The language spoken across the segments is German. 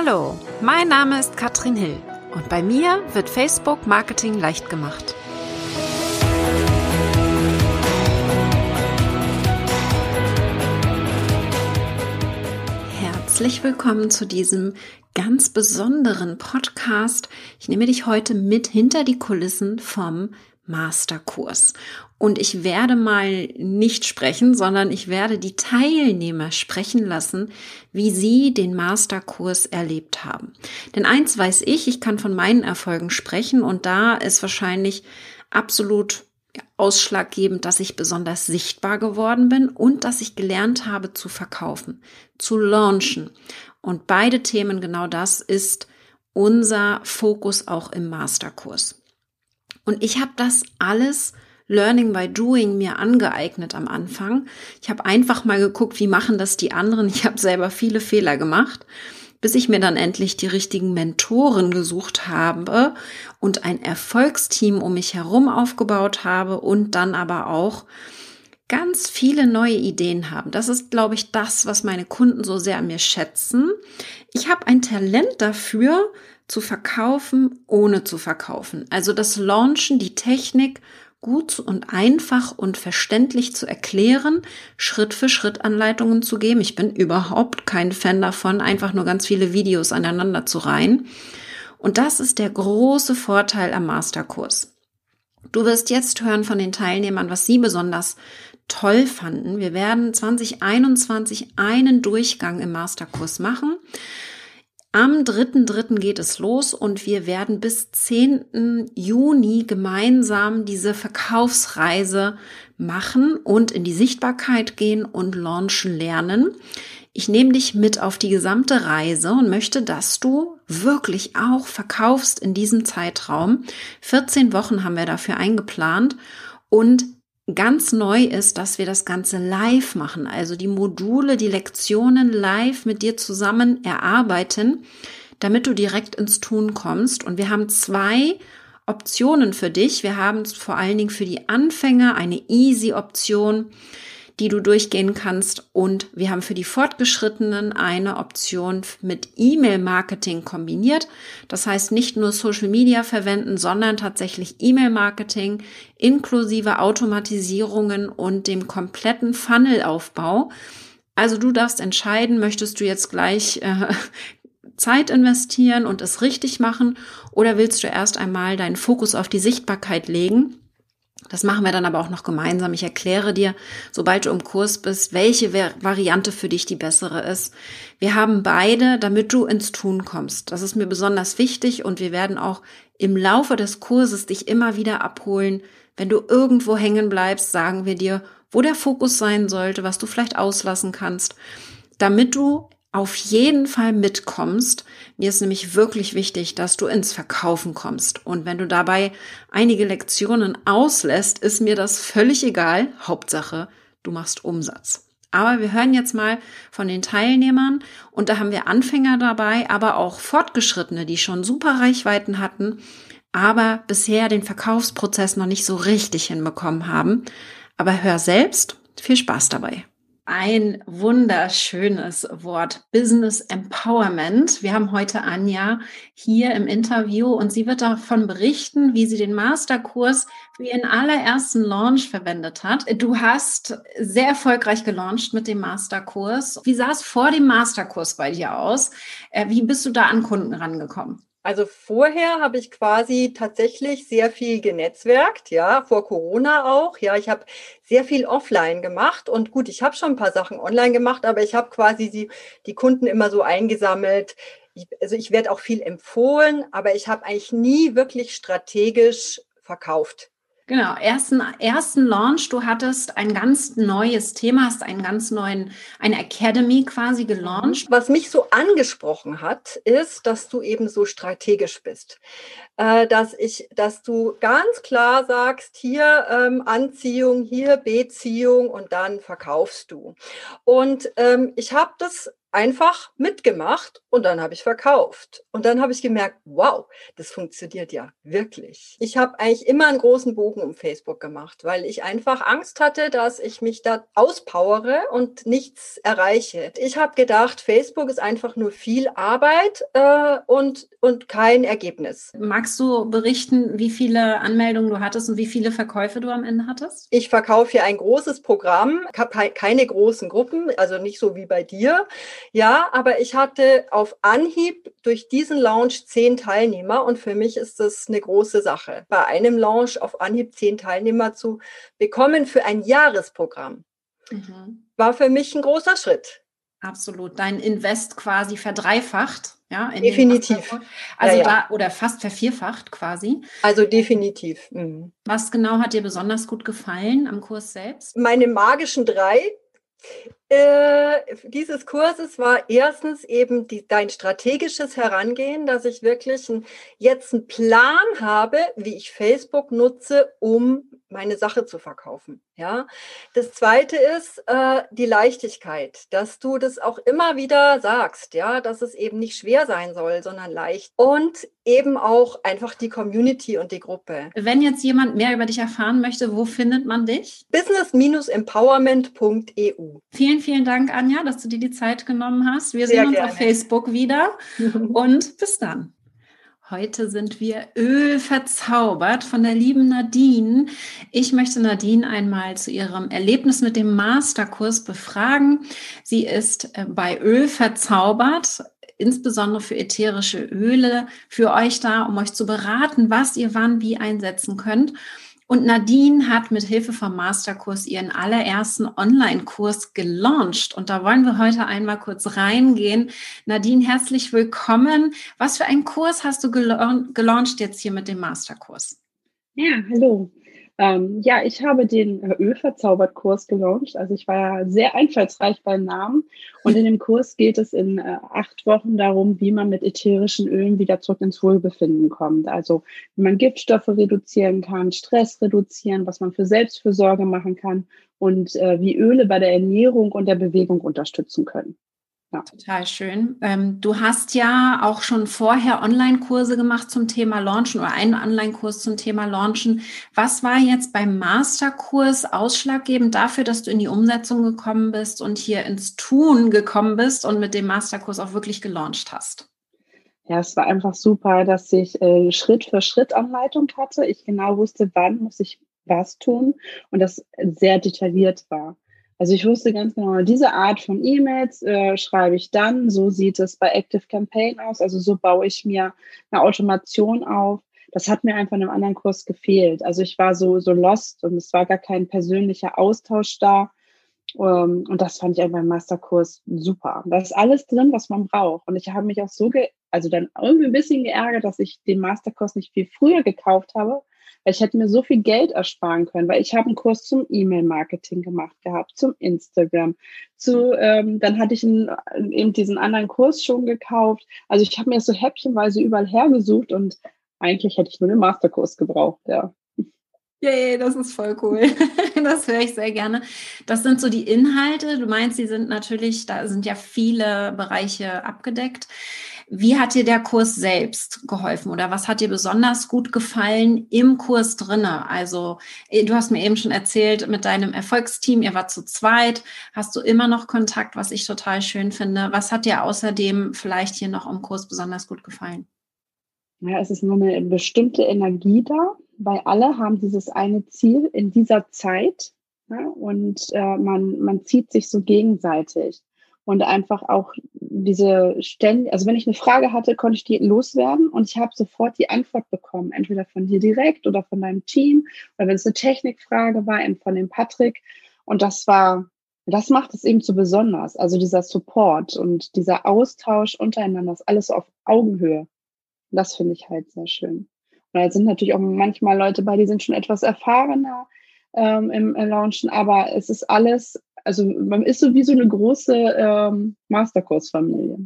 Hallo, mein Name ist Katrin Hill und bei mir wird Facebook Marketing leicht gemacht. Herzlich willkommen zu diesem ganz besonderen Podcast. Ich nehme dich heute mit hinter die Kulissen vom Masterkurs. Und ich werde mal nicht sprechen, sondern ich werde die Teilnehmer sprechen lassen, wie sie den Masterkurs erlebt haben. Denn eins weiß ich, ich kann von meinen Erfolgen sprechen und da ist wahrscheinlich absolut ausschlaggebend, dass ich besonders sichtbar geworden bin und dass ich gelernt habe zu verkaufen, zu launchen. Und beide Themen, genau das ist unser Fokus auch im Masterkurs. Und ich habe das alles Learning by Doing mir angeeignet am Anfang. Ich habe einfach mal geguckt, wie machen das die anderen. Ich habe selber viele Fehler gemacht, bis ich mir dann endlich die richtigen Mentoren gesucht habe und ein Erfolgsteam um mich herum aufgebaut habe und dann aber auch ganz viele neue Ideen haben. Das ist, glaube ich, das, was meine Kunden so sehr an mir schätzen. Ich habe ein Talent dafür, zu verkaufen, ohne zu verkaufen. Also das Launchen, die Technik gut und einfach und verständlich zu erklären, Schritt für Schritt Anleitungen zu geben. Ich bin überhaupt kein Fan davon, einfach nur ganz viele Videos aneinander zu reihen. Und das ist der große Vorteil am Masterkurs. Du wirst jetzt hören von den Teilnehmern, was sie besonders toll fanden. Wir werden 2021 einen Durchgang im Masterkurs machen. Am 3.3. geht es los und wir werden bis 10. Juni gemeinsam diese Verkaufsreise machen und in die Sichtbarkeit gehen und launchen lernen. Ich nehme dich mit auf die gesamte Reise und möchte, dass du wirklich auch verkaufst in diesem Zeitraum. 14 Wochen haben wir dafür eingeplant und ganz neu ist, dass wir das Ganze live machen, also die Module, die Lektionen live mit dir zusammen erarbeiten, damit du direkt ins Tun kommst. Und wir haben zwei Optionen für dich. Wir haben vor allen Dingen für die Anfänger eine Easy-Option die du durchgehen kannst. Und wir haben für die Fortgeschrittenen eine Option mit E-Mail-Marketing kombiniert. Das heißt nicht nur Social Media verwenden, sondern tatsächlich E-Mail-Marketing inklusive Automatisierungen und dem kompletten Funnelaufbau. Also du darfst entscheiden, möchtest du jetzt gleich äh, Zeit investieren und es richtig machen oder willst du erst einmal deinen Fokus auf die Sichtbarkeit legen? Das machen wir dann aber auch noch gemeinsam. Ich erkläre dir, sobald du im Kurs bist, welche Variante für dich die bessere ist. Wir haben beide, damit du ins Tun kommst. Das ist mir besonders wichtig und wir werden auch im Laufe des Kurses dich immer wieder abholen. Wenn du irgendwo hängen bleibst, sagen wir dir, wo der Fokus sein sollte, was du vielleicht auslassen kannst, damit du auf jeden Fall mitkommst. Mir ist nämlich wirklich wichtig, dass du ins Verkaufen kommst. Und wenn du dabei einige Lektionen auslässt, ist mir das völlig egal. Hauptsache, du machst Umsatz. Aber wir hören jetzt mal von den Teilnehmern und da haben wir Anfänger dabei, aber auch Fortgeschrittene, die schon super Reichweiten hatten, aber bisher den Verkaufsprozess noch nicht so richtig hinbekommen haben. Aber hör selbst, viel Spaß dabei ein wunderschönes Wort, Business Empowerment. Wir haben heute Anja hier im Interview und sie wird davon berichten, wie sie den Masterkurs für ihren allerersten Launch verwendet hat. Du hast sehr erfolgreich gelauncht mit dem Masterkurs. Wie sah es vor dem Masterkurs bei dir aus? Äh, wie bist du da an Kunden rangekommen? Also vorher habe ich quasi tatsächlich sehr viel genetzwerkt, ja, vor Corona auch. Ja, ich habe sehr viel offline gemacht und gut, ich habe schon ein paar Sachen online gemacht, aber ich habe quasi die, die Kunden immer so eingesammelt. Ich, also ich werde auch viel empfohlen, aber ich habe eigentlich nie wirklich strategisch verkauft. Genau, ersten, ersten Launch, du hattest ein ganz neues Thema, hast einen ganz neuen, eine Academy quasi gelauncht. Was mich so angesprochen hat, ist, dass du eben so strategisch bist. Äh, dass ich, dass du ganz klar sagst, hier ähm, Anziehung, hier Beziehung und dann verkaufst du. Und ähm, ich habe das einfach mitgemacht und dann habe ich verkauft. Und dann habe ich gemerkt, wow, das funktioniert ja wirklich. Ich habe eigentlich immer einen großen Bogen um Facebook gemacht, weil ich einfach Angst hatte, dass ich mich da auspowere und nichts erreiche. Ich habe gedacht, Facebook ist einfach nur viel Arbeit äh, und, und kein Ergebnis. Magst du berichten, wie viele Anmeldungen du hattest und wie viele Verkäufe du am Ende hattest? Ich verkaufe hier ein großes Programm, keine großen Gruppen, also nicht so wie bei dir. Ja, aber ich hatte auf Anhieb durch diesen Launch zehn Teilnehmer und für mich ist das eine große Sache. Bei einem Launch auf Anhieb zehn Teilnehmer zu bekommen für ein Jahresprogramm mhm. war für mich ein großer Schritt. Absolut. Dein Invest quasi verdreifacht. Ja, definitiv. Also ja, ja. da oder fast vervierfacht quasi. Also definitiv. Mhm. Was genau hat dir besonders gut gefallen am Kurs selbst? Meine magischen drei äh, dieses Kurses war erstens eben die, dein strategisches Herangehen, dass ich wirklich ein, jetzt einen Plan habe, wie ich Facebook nutze, um meine Sache zu verkaufen. Ja, das zweite ist äh, die Leichtigkeit, dass du das auch immer wieder sagst, ja, dass es eben nicht schwer sein soll, sondern leicht und eben auch einfach die Community und die Gruppe. Wenn jetzt jemand mehr über dich erfahren möchte, wo findet man dich? Business-empowerment.eu. Vielen, vielen Dank, Anja, dass du dir die Zeit genommen hast. Wir Sehr sehen uns gerne. auf Facebook wieder und bis dann. Heute sind wir ölverzaubert von der lieben Nadine. Ich möchte Nadine einmal zu ihrem Erlebnis mit dem Masterkurs befragen. Sie ist äh, bei Öl verzaubert, insbesondere für ätherische Öle, für euch da, um euch zu beraten, was ihr wann wie einsetzen könnt. Und Nadine hat mit Hilfe vom Masterkurs ihren allerersten Online-Kurs gelauncht. Und da wollen wir heute einmal kurz reingehen. Nadine, herzlich willkommen. Was für einen Kurs hast du gelauncht jetzt hier mit dem Masterkurs? Ja, hallo. Ähm, ja, ich habe den Ölverzaubert-Kurs gelauncht. Also ich war sehr einfallsreich beim Namen. Und in dem Kurs geht es in äh, acht Wochen darum, wie man mit ätherischen Ölen wieder zurück ins Wohlbefinden kommt. Also wie man Giftstoffe reduzieren kann, Stress reduzieren, was man für Selbstfürsorge machen kann und äh, wie Öle bei der Ernährung und der Bewegung unterstützen können. Ja. Total schön. Ähm, du hast ja auch schon vorher Online-Kurse gemacht zum Thema Launchen oder einen Online-Kurs zum Thema Launchen. Was war jetzt beim Masterkurs ausschlaggebend dafür, dass du in die Umsetzung gekommen bist und hier ins Tun gekommen bist und mit dem Masterkurs auch wirklich gelauncht hast? Ja, es war einfach super, dass ich äh, Schritt für Schritt Anleitung hatte. Ich genau wusste, wann muss ich was tun und das sehr detailliert war. Also ich wusste ganz genau, diese Art von E-Mails äh, schreibe ich dann. So sieht es bei Active Campaign aus. Also so baue ich mir eine Automation auf. Das hat mir einfach in einem anderen Kurs gefehlt. Also ich war so, so lost und es war gar kein persönlicher Austausch da. Um, ähm, und das fand ich einfach im Masterkurs super. Da ist alles drin, was man braucht. Und ich habe mich auch so, ge also dann irgendwie ein bisschen geärgert, dass ich den Masterkurs nicht viel früher gekauft habe, ich hätte mir so viel Geld ersparen können, weil ich habe einen Kurs zum E-Mail-Marketing gemacht gehabt, zum Instagram, zu, ähm, dann hatte ich einen, eben diesen anderen Kurs schon gekauft. Also ich habe mir so häppchenweise überall hergesucht und eigentlich hätte ich nur den Masterkurs gebraucht, ja. Yay, das ist voll cool. Das höre ich sehr gerne. Das sind so die Inhalte. Du meinst, die sind natürlich, da sind ja viele Bereiche abgedeckt. Wie hat dir der Kurs selbst geholfen oder was hat dir besonders gut gefallen im Kurs drinne? Also eh, du hast mir eben schon erzählt mit deinem Erfolgsteam, ihr wart zu zweit, hast du immer noch Kontakt, was ich total schön finde. Was hat dir außerdem vielleicht hier noch im Kurs besonders gut gefallen? Ja, es ist nur eine bestimmte Energie da, weil alle haben dieses eine Ziel in dieser Zeit ja, und äh, man, man zieht sich so gegenseitig und einfach auch diese Stände, also wenn ich eine Frage hatte, konnte ich die loswerden und ich habe sofort die Antwort bekommen, entweder von dir direkt oder von deinem Team oder wenn es eine Technikfrage war, eben von dem Patrick und das war, das macht es eben so besonders, also dieser Support und dieser Austausch untereinander, das alles so auf Augenhöhe. Das finde ich halt sehr schön. Und da sind natürlich auch manchmal Leute bei, die sind schon etwas erfahrener ähm, im Launchen, aber es ist alles also man ist so wie so eine große ähm, Masterkurs-Familie.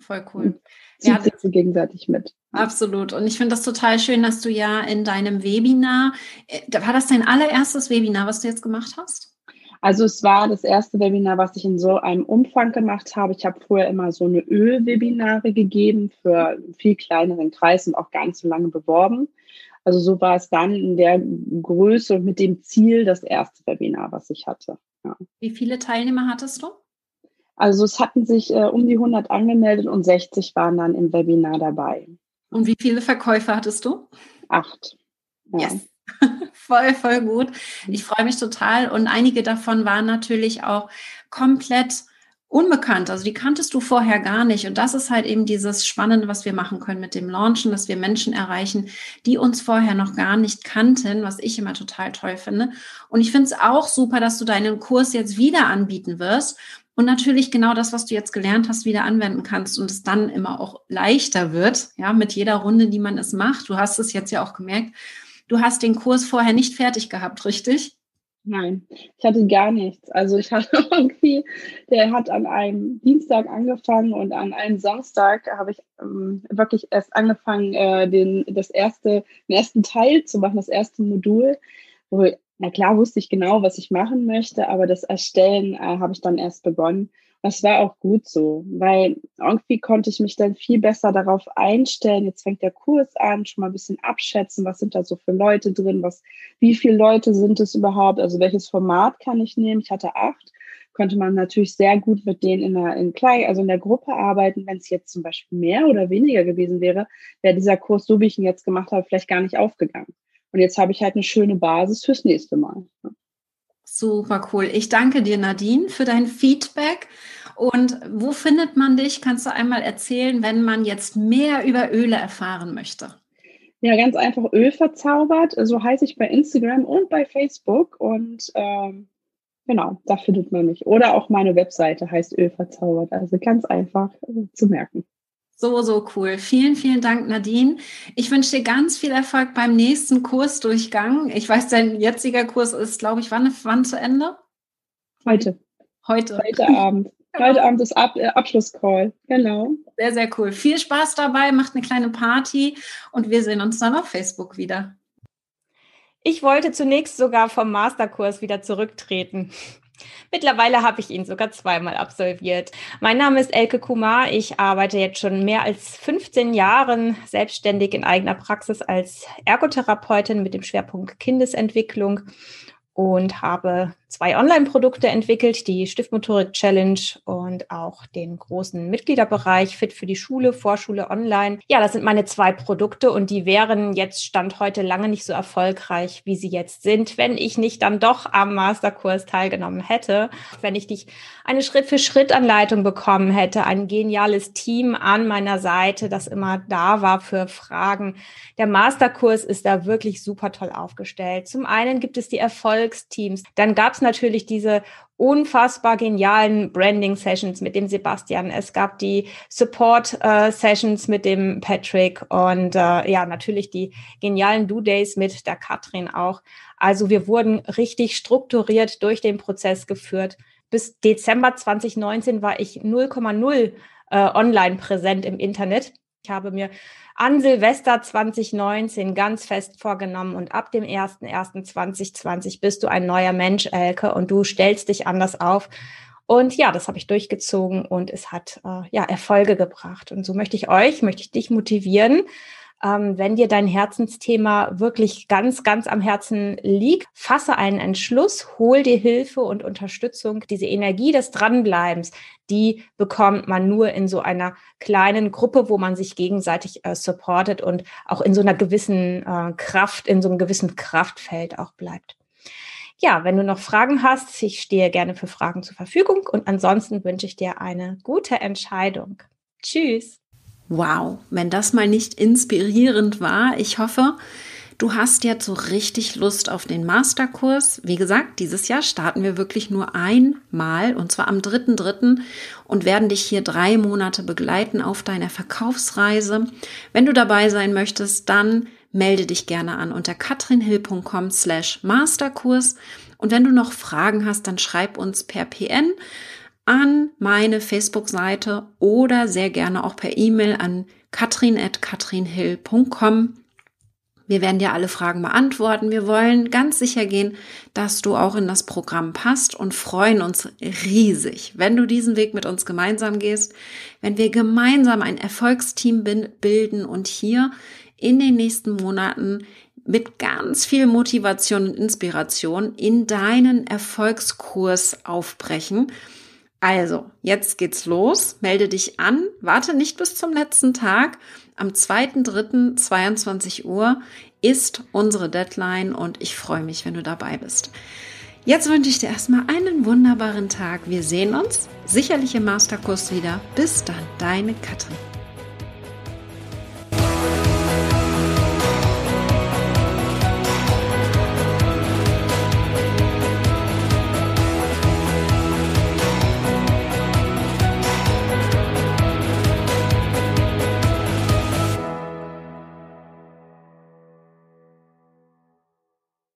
Voll cool. zieht ja, sich so gegenseitig mit. Absolut. Und ich finde das total schön, dass du ja in deinem Webinar, äh, war das dein allererstes Webinar, was du jetzt gemacht hast? Also es war das erste Webinar, was ich in so einem Umfang gemacht habe. Ich habe vorher immer so eine Ölwebinare gegeben für viel kleineren Kreis und auch gar nicht so lange beworben. Also so war es dann in der Größe und mit dem Ziel das erste Webinar, was ich hatte. Ja. Wie viele Teilnehmer hattest du? Also es hatten sich äh, um die 100 angemeldet und 60 waren dann im Webinar dabei. Und wie viele Verkäufe hattest du? Acht. Ja. Yes. voll, voll gut. Ich freue mich total. Und einige davon waren natürlich auch komplett unbekannt. Also die kanntest du vorher gar nicht. Und das ist halt eben dieses Spannende, was wir machen können mit dem Launchen, dass wir Menschen erreichen, die uns vorher noch gar nicht kannten, was ich immer total toll finde. Und ich finde es auch super, dass du deinen Kurs jetzt wieder anbieten wirst und natürlich genau das, was du jetzt gelernt hast, wieder anwenden kannst und es dann immer auch leichter wird, ja, mit jeder Runde, die man es macht. Du hast es jetzt ja auch gemerkt. Du hast den Kurs vorher nicht fertig gehabt, richtig? Nein, ich hatte gar nichts. Also ich hatte irgendwie, der hat an einem Dienstag angefangen und an einem Samstag habe ich ähm, wirklich erst angefangen, äh, den, das erste, den ersten Teil zu machen, das erste Modul, wo na klar wusste ich genau, was ich machen möchte, aber das Erstellen äh, habe ich dann erst begonnen. Das war auch gut so, weil irgendwie konnte ich mich dann viel besser darauf einstellen. Jetzt fängt der Kurs an, schon mal ein bisschen abschätzen, was sind da so für Leute drin, was, wie viele Leute sind es überhaupt, also welches Format kann ich nehmen. Ich hatte acht, konnte man natürlich sehr gut mit denen in der, in klein, also in der Gruppe arbeiten. Wenn es jetzt zum Beispiel mehr oder weniger gewesen wäre, wäre dieser Kurs, so wie ich ihn jetzt gemacht habe, vielleicht gar nicht aufgegangen. Und jetzt habe ich halt eine schöne Basis fürs nächste Mal. Super cool. Ich danke dir, Nadine, für dein Feedback. Und wo findet man dich? Kannst du einmal erzählen, wenn man jetzt mehr über Öle erfahren möchte? Ja, ganz einfach Öl verzaubert. So heiße ich bei Instagram und bei Facebook. Und ähm, genau, da findet man mich. Oder auch meine Webseite heißt Öl verzaubert. Also ganz einfach äh, zu merken. So, so cool. Vielen, vielen Dank, Nadine. Ich wünsche dir ganz viel Erfolg beim nächsten Kursdurchgang. Ich weiß, dein jetziger Kurs ist, glaube ich, wann, wann zu Ende? Heute. Heute. Heute Abend. Genau. Heute Abend ist Ab äh, Abschlusscall. Genau. Sehr, sehr cool. Viel Spaß dabei, macht eine kleine Party und wir sehen uns dann auf Facebook wieder. Ich wollte zunächst sogar vom Masterkurs wieder zurücktreten. Mittlerweile habe ich ihn sogar zweimal absolviert. Mein Name ist Elke Kumar. Ich arbeite jetzt schon mehr als 15 Jahren selbstständig in eigener Praxis als Ergotherapeutin mit dem Schwerpunkt Kindesentwicklung und habe zwei Online-Produkte entwickelt, die Stiftmotorik Challenge und auch den großen Mitgliederbereich Fit für die Schule, Vorschule Online. Ja, das sind meine zwei Produkte und die wären jetzt Stand heute lange nicht so erfolgreich, wie sie jetzt sind, wenn ich nicht dann doch am Masterkurs teilgenommen hätte, wenn ich dich eine Schritt-für-Schritt-Anleitung bekommen hätte, ein geniales Team an meiner Seite, das immer da war für Fragen. Der Masterkurs ist da wirklich super toll aufgestellt. Zum einen gibt es die Erfolgsteams, dann gab es natürlich diese unfassbar genialen Branding-Sessions mit dem Sebastian. Es gab die Support-Sessions mit dem Patrick und äh, ja, natürlich die genialen Do-Days mit der Katrin auch. Also wir wurden richtig strukturiert durch den Prozess geführt. Bis Dezember 2019 war ich 0,0 äh, online präsent im Internet. Ich habe mir an Silvester 2019 ganz fest vorgenommen und ab dem 01.01.2020 bist du ein neuer Mensch, Elke, und du stellst dich anders auf. Und ja, das habe ich durchgezogen und es hat äh, ja Erfolge gebracht. Und so möchte ich euch, möchte ich dich motivieren, ähm, wenn dir dein Herzensthema wirklich ganz, ganz am Herzen liegt, fasse einen Entschluss, hol dir Hilfe und Unterstützung. Diese Energie des Dranbleibens, die bekommt man nur in so einer kleinen Gruppe, wo man sich gegenseitig äh, supportet und auch in so einer gewissen äh, Kraft, in so einem gewissen Kraftfeld auch bleibt. Ja, wenn du noch Fragen hast, ich stehe gerne für Fragen zur Verfügung und ansonsten wünsche ich dir eine gute Entscheidung. Tschüss. Wow, wenn das mal nicht inspirierend war, ich hoffe, du hast jetzt so richtig Lust auf den Masterkurs. Wie gesagt, dieses Jahr starten wir wirklich nur einmal und zwar am 3.3. und werden dich hier drei Monate begleiten auf deiner Verkaufsreise. Wenn du dabei sein möchtest, dann melde dich gerne an unter katrinhill.com slash Masterkurs. Und wenn du noch Fragen hast, dann schreib uns per PN an meine Facebook-Seite oder sehr gerne auch per E-Mail an katrin.katrinhill.com. Wir werden dir alle Fragen beantworten. Wir wollen ganz sicher gehen, dass du auch in das Programm passt und freuen uns riesig, wenn du diesen Weg mit uns gemeinsam gehst, wenn wir gemeinsam ein Erfolgsteam bilden und hier in den nächsten Monaten mit ganz viel Motivation und Inspiration in deinen Erfolgskurs aufbrechen. Also, jetzt geht's los. Melde dich an. Warte nicht bis zum letzten Tag. Am 2.3.22 Uhr ist unsere Deadline und ich freue mich, wenn du dabei bist. Jetzt wünsche ich dir erstmal einen wunderbaren Tag. Wir sehen uns sicherlich im Masterkurs wieder. Bis dann, deine Katrin.